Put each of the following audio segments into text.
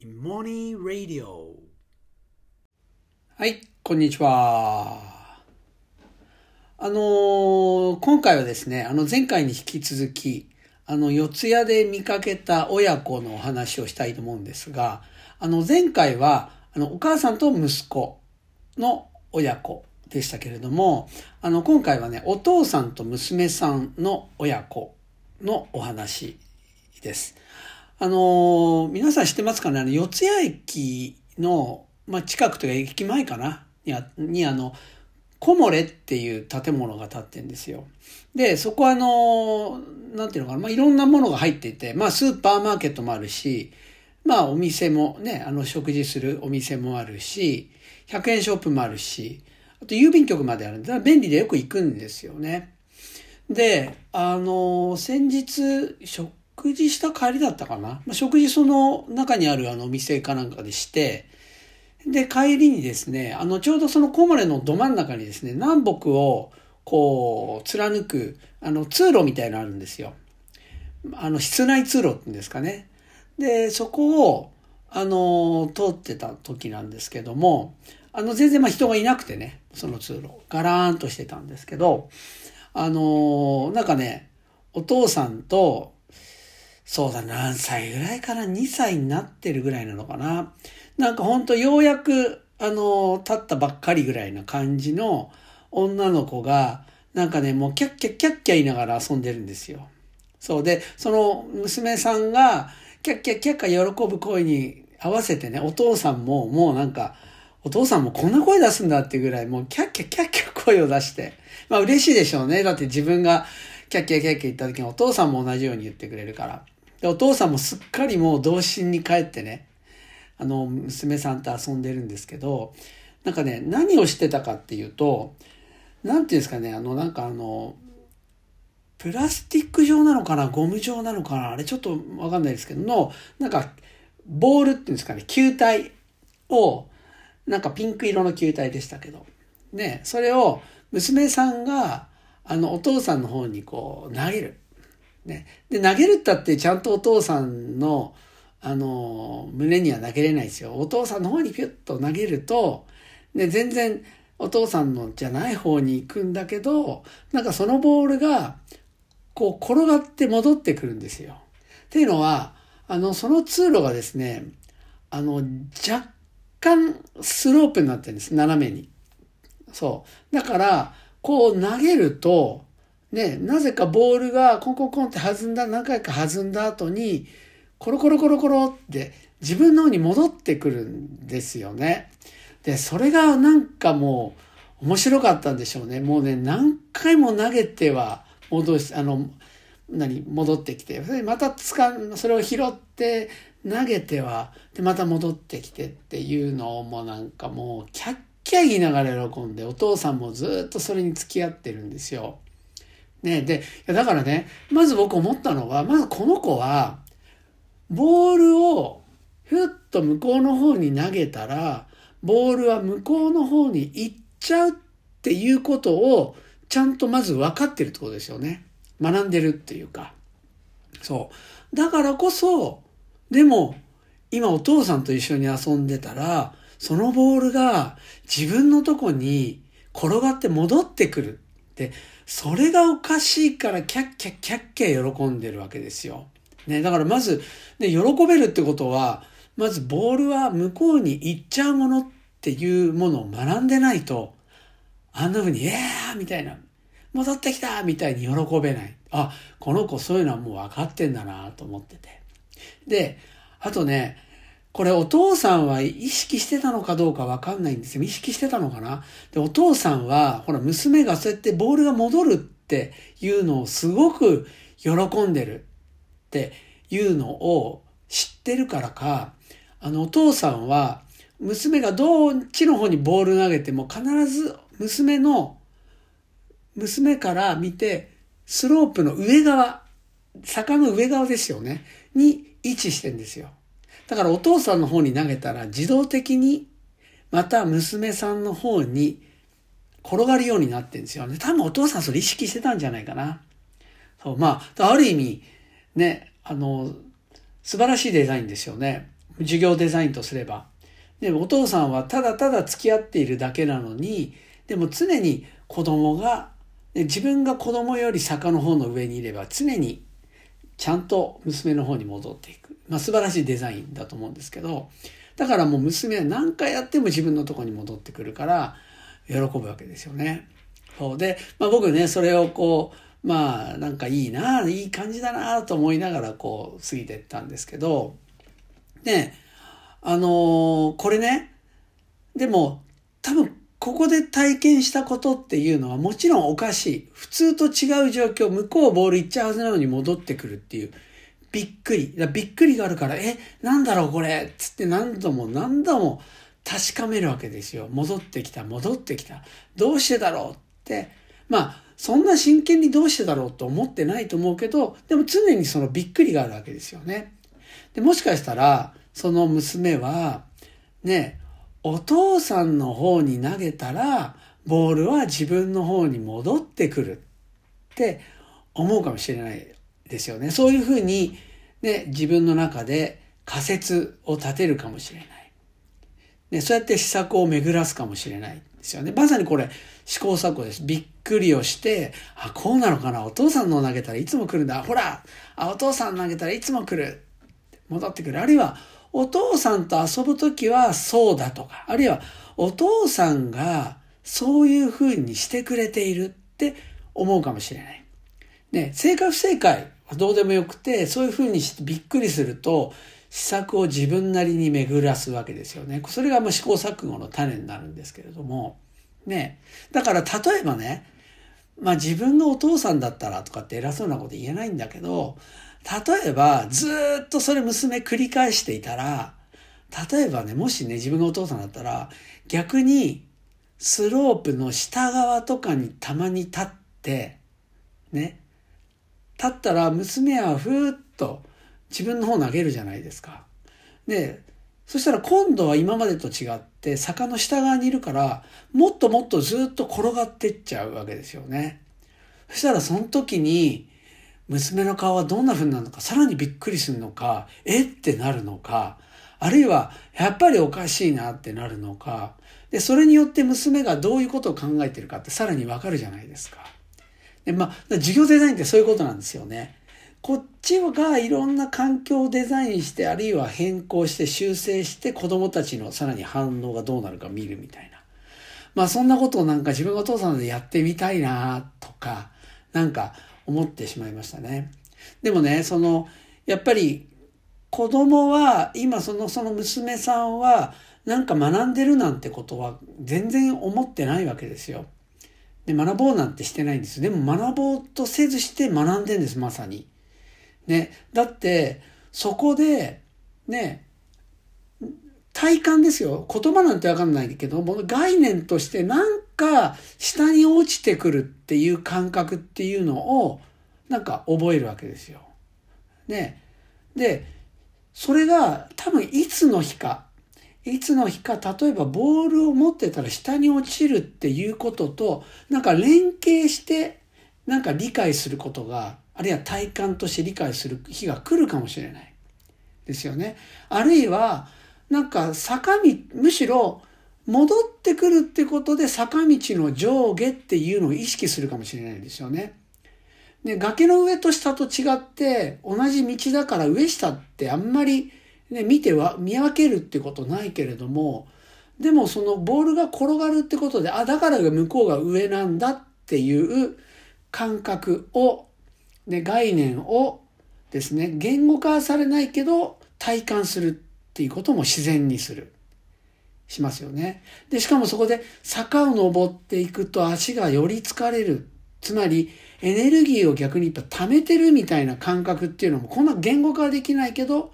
Morning Radio はい、こんにちは。あのー今回はですね、あの前回に引き続き、あの四谷で見かけた親子のお話をしたいと思うんですが、あの前回は、あのお母さんと息子の親子でしたけれども、あの今回はね、お父さんと娘さんの親子のお話です。あのー皆さん知ってますかね？あの、四谷駅の、まあ、近くというか駅前かな？にあ、にあの、コモレっていう建物が建ってんですよ。で、そこはあの、なんていうのかな、まあ、いろんなものが入っていて、まあ、スーパーマーケットもあるし、まあ、お店もね、あの、食事するお店もあるし、100円ショップもあるし、あと郵便局まであるんで、便利でよく行くんですよね。で、あの、先日、食食事した帰りだったかな、まあ、食事その中にあるあのお店かなんかでして、で、帰りにですね、あの、ちょうどそのコモレのど真ん中にですね、南北をこう、貫く、あの、通路みたいなのあるんですよ。あの、室内通路って言うんですかね。で、そこを、あの、通ってた時なんですけども、あの、全然まあ人がいなくてね、その通路。ガラーンとしてたんですけど、あの、なんかね、お父さんと、そうだ、何歳ぐらいかな ?2 歳になってるぐらいなのかななんかほんとようやく、あの、立ったばっかりぐらいな感じの女の子が、なんかね、もうキャッキャッキャッキャ言いながら遊んでるんですよ。そうで、その娘さんが、キャッキャッキャッキャ喜ぶ声に合わせてね、お父さんももうなんか、お父さんもこんな声出すんだってぐらい、もうキャッキャッキャッキャ声を出して。まあ嬉しいでしょうね。だって自分がキャッキャッキャッキャ言った時にお父さんも同じように言ってくれるから。で、お父さんもすっかりもう童心に帰ってね、あの、娘さんと遊んでるんですけど、なんかね、何をしてたかっていうと、なんていうんですかね、あの、なんかあの、プラスチック状なのかなゴム状なのかなあれちょっとわかんないですけどの、なんか、ボールっていうんですかね、球体を、なんかピンク色の球体でしたけど、ね、それを娘さんが、あの、お父さんの方にこう、投げる。ね。で、投げるったってちゃんとお父さんの、あの、胸には投げれないですよ。お父さんの方にピュッと投げると、で、全然お父さんのじゃない方に行くんだけど、なんかそのボールが、こう転がって戻ってくるんですよ。っていうのは、あの、その通路がですね、あの、若干スロープになってるんです。斜めに。そう。だから、こう投げると、ね、なぜかボールがコンコンコンって弾んだ、何回か弾んだ後に、コロコロコロコロって自分の方に戻ってくるんですよね。で、それがなんかもう面白かったんでしょうね。もうね、何回も投げては戻し、あの、何、戻ってきて、また掴ん、それを拾って投げては、で、また戻ってきてっていうのをもうなんかもうキャッキャ言いながら喜んで、お父さんもずっとそれに付き合ってるんですよ。ね、で、だからね、まず僕思ったのは、まずこの子は、ボールをふっと向こうの方に投げたら、ボールは向こうの方に行っちゃうっていうことを、ちゃんとまず分かってるってことですよね。学んでるっていうか。そう。だからこそ、でも、今お父さんと一緒に遊んでたら、そのボールが自分のとこに転がって戻ってくるって、それがおかしいからキャッキャッキャッキャ喜んでるわけですよ。ね、だからまず、ね、喜べるってことは、まずボールは向こうに行っちゃうものっていうものを学んでないと、あんな風に、えーみたいな、戻ってきたみたいに喜べない。あ、この子そういうのはもう分かってんだなと思ってて。で、あとね、これお父さんは意識してたのかどうかわかんないんですよ。意識してたのかな？で、お父さんは、ほら、娘がそうやってボールが戻るっていうのをすごく喜んでるっていうのを知ってるからか、あの、お父さんは、娘がどっちの方にボール投げても必ず娘の、娘から見て、スロープの上側、坂の上側ですよね、に位置してんですよ。だからお父さんの方に投げたら自動的にまた娘さんの方に転がるようになってるんですよね。多分お父さんそれ意識してたんじゃないかな。そう、まあ、ある意味、ね、あの、素晴らしいデザインですよね。授業デザインとすれば。でもお父さんはただただ付き合っているだけなのに、でも常に子供が、自分が子供より坂の方の上にいれば常にちゃんと娘の方に戻っていく。まあ素晴らしいデザインだと思うんですけど、だからもう娘は何回やっても自分のとこに戻ってくるから、喜ぶわけですよね。そうで、まあ僕ね、それをこう、まあなんかいいな、いい感じだなと思いながらこう過ぎてったんですけど、ね、あのー、これね、でも多分ここで体験したことっていうのはもちろんおかしい。普通と違う状況、向こうボール行っちゃうはずなのに戻ってくるっていう。びっくり。びっくりがあるから、え、なんだろうこれつって何度も何度も確かめるわけですよ。戻ってきた、戻ってきた。どうしてだろうって。まあ、そんな真剣にどうしてだろうと思ってないと思うけど、でも常にそのびっくりがあるわけですよね。で、もしかしたら、その娘は、ね、お父さんの方に投げたら、ボールは自分の方に戻ってくるって思うかもしれないですよね。そういうふうに、ね、自分の中で仮説を立てるかもしれない。ね、そうやって施策を巡らすかもしれないですよね。まさにこれ試行錯誤です。びっくりをして、あ、こうなのかなお父さんの投げたらいつも来るんだ。ほらあ、お父さん投げたらいつも来る。戻ってくる。あるいは、お父さんと遊ぶときはそうだとか、あるいはお父さんがそういうふうにしてくれているって思うかもしれない。ね、正解不正解どうでもよくて、そういうふうにしてびっくりすると、施策を自分なりに巡らすわけですよね。それがもう試行錯誤の種になるんですけれども、ね。だから例えばね、まあ自分がお父さんだったらとかって偉そうなこと言えないんだけど、例えばずっとそれ娘繰り返していたら、例えばね、もしね、自分がお父さんだったら、逆にスロープの下側とかにたまに立って、ね、立ったら娘はふーっと自分の方投げるじゃないですか。で、そしたら今度は今までと違って坂の下側にいるからもっともっとずっと転がってっちゃうわけですよね。そしたらその時に娘の顔はどんな風になるのかさらにびっくりするのかえってなるのかあるいはやっぱりおかしいなってなるのかでそれによって娘がどういうことを考えてるかってさらにわかるじゃないですか。でまあ授業デザインってそういうことなんですよね。こっちがいろんな環境をデザインして、あるいは変更して修正して子供たちのさらに反応がどうなるか見るみたいな。まあそんなことをなんか自分がお父さんでやってみたいなとか、なんか思ってしまいましたね。でもね、その、やっぱり子供は、今その、その娘さんは、なんか学んでるなんてことは全然思ってないわけですよ。で、学ぼうなんてしてないんです。でも学ぼうとせずして学んでんです、まさに。ね、だって、そこで、ね、体感ですよ。言葉なんてわかんないけども、概念としてなんか下に落ちてくるっていう感覚っていうのを、なんか覚えるわけですよ。ね。で、それが多分いつの日か、いつの日か、例えばボールを持ってたら下に落ちるっていうことと、なんか連携して、なんか理解することがあるいは体感として理解する日が来るかもしれない。ですよね。あるいは、なんか坂道、むしろ戻ってくるってことで坂道の上下っていうのを意識するかもしれないですよね。で、崖の上と下と違って同じ道だから上下ってあんまりね、見ては、見分けるってことないけれども、でもそのボールが転がるってことで、あ、だから向こうが上なんだっていう感覚をで概念をですね言語化されないけど体感するっていうことも自然にする。しますよね。でしかもそこで坂を登っていくと足がより疲れる。つまりエネルギーを逆に言った溜めてるみたいな感覚っていうのもこんな言語化できないけど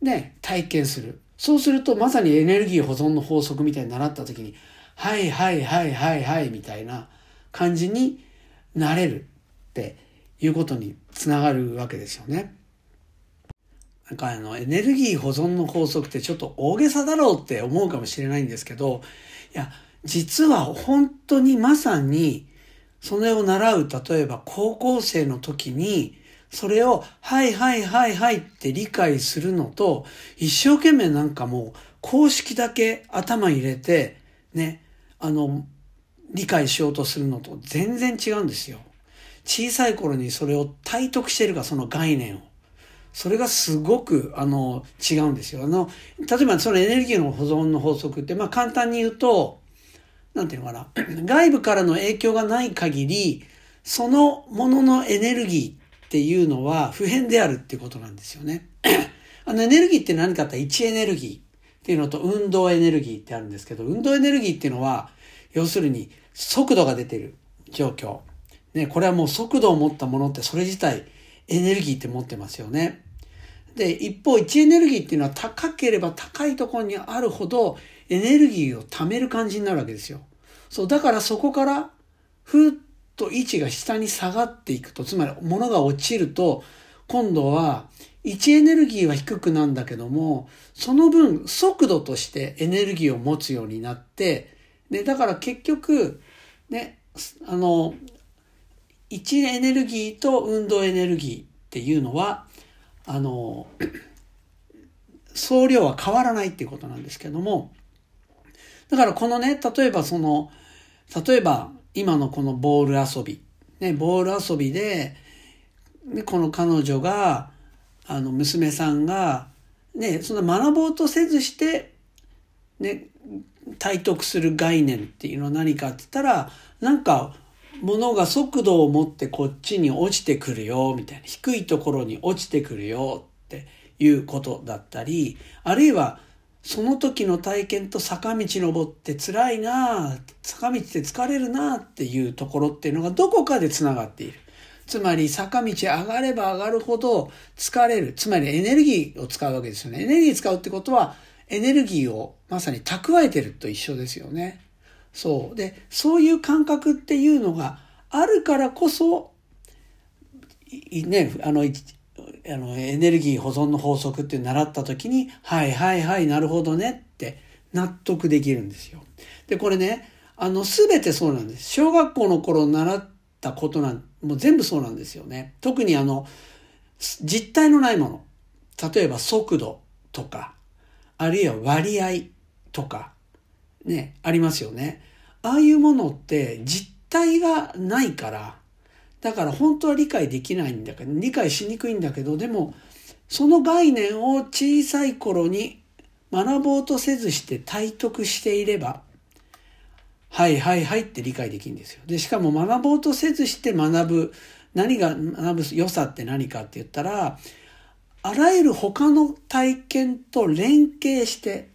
ね体験するそうするとまさにエネルギー保存の法則みたいに習った時にはいはいはいはいはいみたいな感じになれるっていうことにつながるわけですよね。なんかあのエネルギー保存の法則ってちょっと大げさだろうって思うかもしれないんですけど、いや、実は本当にまさにそれを習う、例えば高校生の時に、それを、はいはいはいはいって理解するのと、一生懸命なんかもう、公式だけ頭入れて、ね、あの、理解しようとするのと全然違うんですよ。小さい頃にそれを体得してるか、その概念を。それがすごく、あの、違うんですよ。あの、例えばそのエネルギーの保存の法則って、まあ簡単に言うと、なんていうのかな。外部からの影響がない限り、そのもののエネルギーっていうのは普遍であるっていうことなんですよね。あのエネルギーって何かって位置エネルギーっていうのと運動エネルギーってあるんですけど、運動エネルギーっていうのは、要するに速度が出てる状況。ね、これはもう速度を持ったものってそれ自体エネルギーって持ってますよね。で、一方、位置エネルギーっていうのは高ければ高いところにあるほどエネルギーを貯める感じになるわけですよ。そう、だからそこからふっと位置が下に下がっていくと、つまり物が落ちると、今度は位置エネルギーは低くなんだけども、その分速度としてエネルギーを持つようになって、ね、だから結局、ね、あの、位置エネルギーと運動エネルギーっていうのは、あの、総量は変わらないっていうことなんですけども、だからこのね、例えばその、例えば今のこのボール遊び、ね、ボール遊びで、ね、この彼女が、あの、娘さんが、ね、そんな学ぼうとせずして、ね、体得する概念っていうのは何かって言ったら、なんか、物が速度を持ってこっちに落ちてくるよ、みたいな。低いところに落ちてくるよっていうことだったり、あるいは、その時の体験と坂道登って辛いな坂道って疲れるなっていうところっていうのがどこかで繋がっている。つまり坂道上がれば上がるほど疲れる。つまりエネルギーを使うわけですよね。エネルギー使うってことはエネルギーをまさに蓄えてると一緒ですよね。そう。で、そういう感覚っていうのがあるからこそ、ね、あの、あの、エネルギー保存の法則って習った時に、はいはいはい、なるほどねって納得できるんですよ。で、これね、あの、すべてそうなんです。小学校の頃習ったことなん、もう全部そうなんですよね。特にあの、実体のないもの。例えば速度とか、あるいは割合とか、ね、ありますよね。ああいうものって実体がないから、だから本当は理解できないんだけど、理解しにくいんだけど、でも、その概念を小さい頃に学ぼうとせずして体得していれば、はいはいはいって理解できるんですよ。で、しかも学ぼうとせずして学ぶ、何が学ぶ良さって何かって言ったら、あらゆる他の体験と連携して、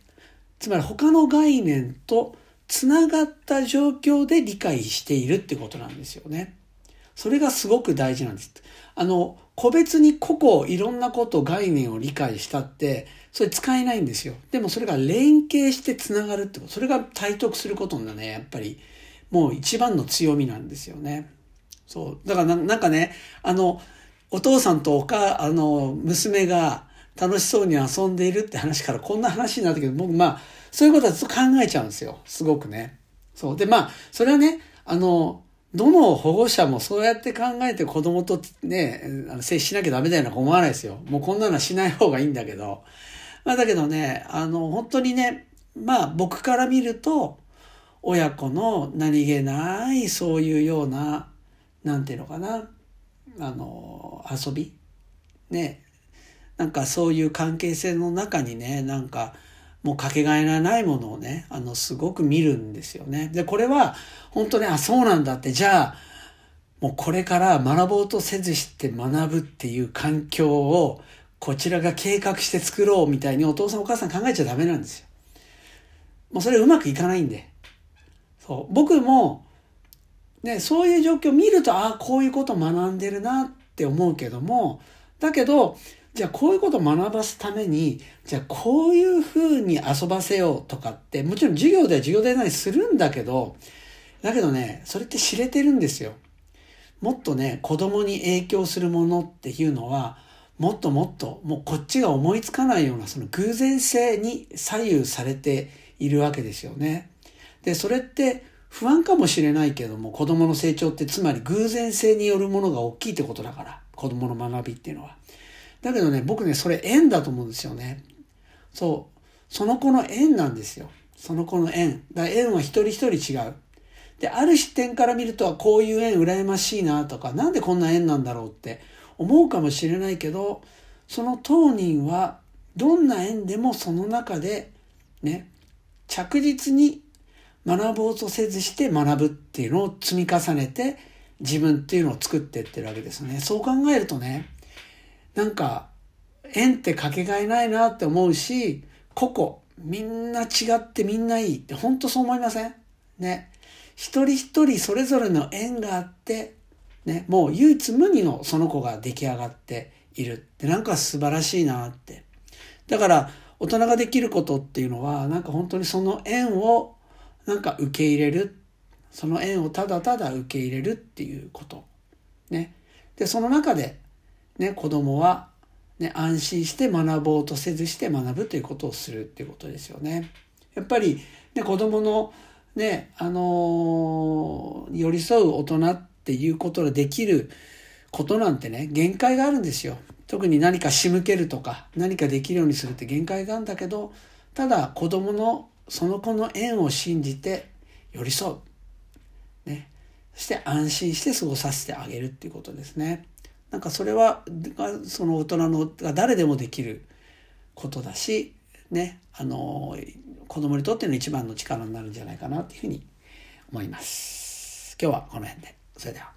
つまり他の概念とつながった状況で理解しているってことなんですよね。それがすごく大事なんです。あの、個別に個々いろんなこと概念を理解したって、それ使えないんですよ。でもそれが連携してつながるってこと。それが体得することがね、やっぱりもう一番の強みなんですよね。そう。だからなんかね、あの、お父さんとおか、あの、娘が楽しそうに遊んでいるって話からこんな話になったけど、僕まあ、そういうことはずっと考えちゃうんですよ。すごくね。そう。で、まあ、それはね、あの、どの保護者もそうやって考えて子供とね、あの接しなきゃダメだよな思わないですよ。もうこんなのはしない方がいいんだけど。まあだけどね、あの、本当にね、まあ僕から見ると、親子の何気ないそういうような、なんていうのかな、あの、遊びね、なんかそういう関係性の中にね、なんか、もうかけがえがないものをね、あの、すごく見るんですよね。で、これは、本当ね、あ、そうなんだって、じゃあ、もうこれから学ぼうとせずして学ぶっていう環境を、こちらが計画して作ろうみたいにお父さんお母さん考えちゃダメなんですよ。もうそれうまくいかないんで。そう。僕も、ね、そういう状況を見ると、ああ、こういうこと学んでるなって思うけども、だけど、じゃあこういうことを学ばすために、じゃあこういうふうに遊ばせようとかって、もちろん授業では授業でないするんだけど、だけどね、それって知れてるんですよ。もっとね、子供に影響するものっていうのは、もっともっと、もうこっちが思いつかないような、その偶然性に左右されているわけですよね。で、それって不安かもしれないけども、子供の成長ってつまり偶然性によるものが大きいってことだから。子供の学びっていうのは。だけどね、僕ね、それ縁だと思うんですよね。そう。その子の縁なんですよ。その子の縁。だ縁は一人一人違う。で、ある視点から見ると、こういう縁羨ましいなとか、なんでこんな縁なんだろうって思うかもしれないけど、その当人は、どんな縁でもその中で、ね、着実に学ぼうとせずして学ぶっていうのを積み重ねて、自分っていうのを作ってってるわけですね。そう考えるとね、なんか、縁ってかけがえないなって思うし、個々、みんな違ってみんないいって本当そう思いません？ね。一人一人それぞれの縁があって、ね、もう唯一無二のその子が出来上がっているってなんか素晴らしいなって。だから大人ができることっていうのはなんか本当にその縁をなんか受け入れる。その縁をただただ受け入れるっていうこと。ね。で、その中でね、子供はね、安心して学ぼうとせずして学ぶということをするっていうことですよね。やっぱり、ね、子供のね、あのー、寄り添う大人っていうことができることなんてね、限界があるんですよ。特に何か仕向けるとか、何かできるようにするって限界があるんだけど、ただ子供のその子の縁を信じて寄り添う。ね。そして安心して過ごさせてあげるっていうことですね。なんかそれは、その大人のが誰でもできることだし、ね、あの、子供にとっての一番の力になるんじゃないかなっていうふうに思います。今日はこの辺で。それでは。